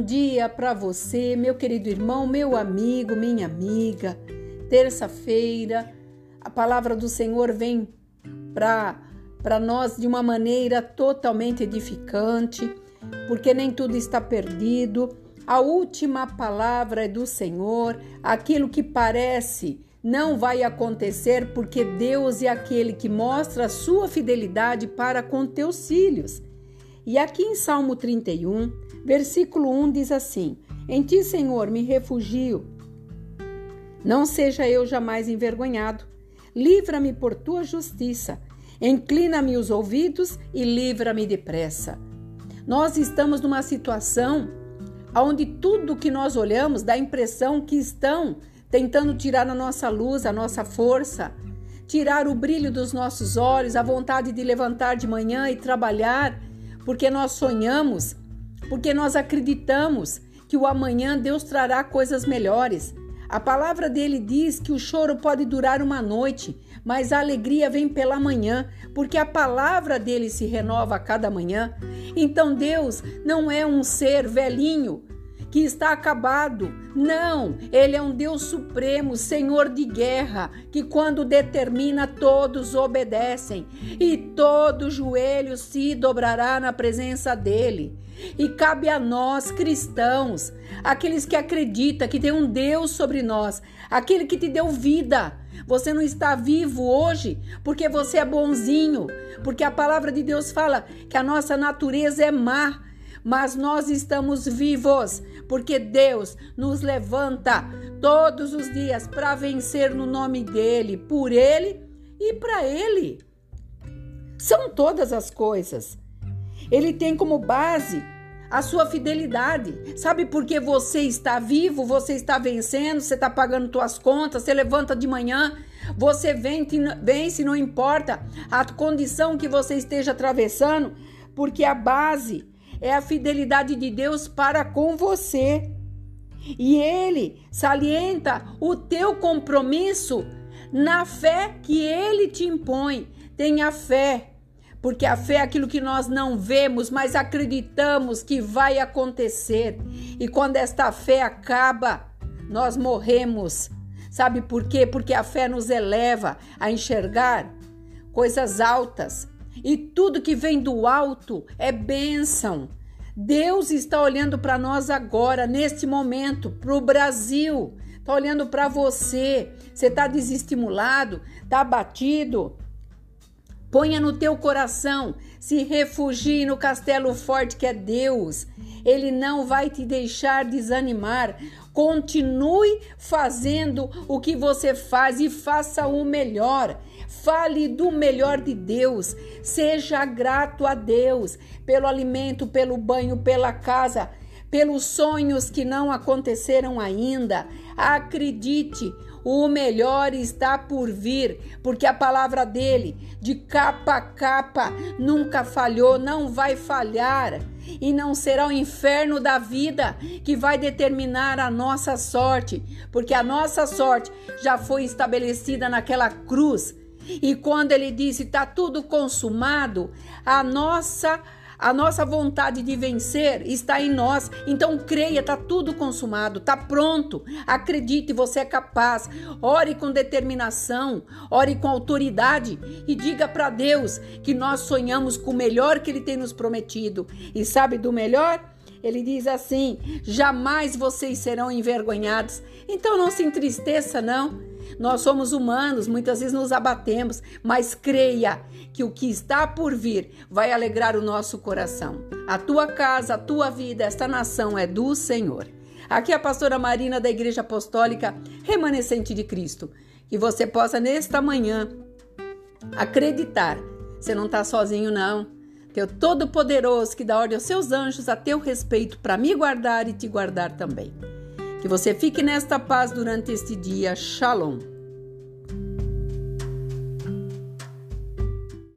bom dia para você, meu querido irmão, meu amigo, minha amiga. Terça-feira, a palavra do Senhor vem para nós de uma maneira totalmente edificante, porque nem tudo está perdido. A última palavra é do Senhor, aquilo que parece não vai acontecer, porque Deus é aquele que mostra a sua fidelidade para com teus filhos. E aqui em Salmo 31, versículo 1 diz assim: Em ti, Senhor, me refugio. Não seja eu jamais envergonhado. Livra-me por tua justiça. Inclina-me os ouvidos e livra-me depressa. Nós estamos numa situação onde tudo que nós olhamos dá a impressão que estão tentando tirar a nossa luz, a nossa força, tirar o brilho dos nossos olhos, a vontade de levantar de manhã e trabalhar porque nós sonhamos, porque nós acreditamos que o amanhã Deus trará coisas melhores. A palavra dele diz que o choro pode durar uma noite, mas a alegria vem pela manhã, porque a palavra dele se renova a cada manhã. Então Deus não é um ser velhinho que está acabado. Não, ele é um Deus supremo, Senhor de guerra, que quando determina todos obedecem e todo joelho se dobrará na presença dele. E cabe a nós, cristãos, aqueles que acreditam que tem um Deus sobre nós, aquele que te deu vida. Você não está vivo hoje porque você é bonzinho, porque a palavra de Deus fala que a nossa natureza é má mas nós estamos vivos porque Deus nos levanta todos os dias para vencer no nome dele, por ele e para ele. São todas as coisas. Ele tem como base a sua fidelidade. Sabe por que você está vivo, você está vencendo, você está pagando suas contas, você levanta de manhã, você vence, não importa a condição que você esteja atravessando, porque a base é a fidelidade de Deus para com você. E ele salienta o teu compromisso na fé que ele te impõe. Tenha fé, porque a fé é aquilo que nós não vemos, mas acreditamos que vai acontecer. E quando esta fé acaba, nós morremos. Sabe por quê? Porque a fé nos eleva a enxergar coisas altas, e tudo que vem do alto é bênção. Deus está olhando para nós agora, neste momento, para o Brasil. Está olhando para você. Você está desestimulado, está abatido. Ponha no teu coração, se refugie no castelo forte que é Deus. Ele não vai te deixar desanimar. Continue fazendo o que você faz e faça o melhor. Fale do melhor de Deus. Seja grato a Deus pelo alimento, pelo banho, pela casa, pelos sonhos que não aconteceram ainda. Acredite, o melhor está por vir, porque a palavra dele, de capa a capa, nunca falhou, não vai falhar. E não será o inferno da vida que vai determinar a nossa sorte, porque a nossa sorte já foi estabelecida naquela cruz. E quando ele disse está tudo consumado, a nossa a nossa vontade de vencer está em nós. Então creia, está tudo consumado, está pronto. Acredite, você é capaz. Ore com determinação, ore com autoridade e diga para Deus que nós sonhamos com o melhor que Ele tem nos prometido. E sabe do melhor? Ele diz assim: jamais vocês serão envergonhados. Então não se entristeça, não. Nós somos humanos, muitas vezes nos abatemos, mas creia que o que está por vir vai alegrar o nosso coração. A tua casa, a tua vida, esta nação é do Senhor. Aqui é a pastora Marina da Igreja Apostólica Remanescente de Cristo. Que você possa nesta manhã acreditar. Você não está sozinho, não. Teu Todo-Poderoso que dá ordem aos seus anjos a teu respeito para me guardar e te guardar também. Que você fique nesta paz durante este dia. Shalom.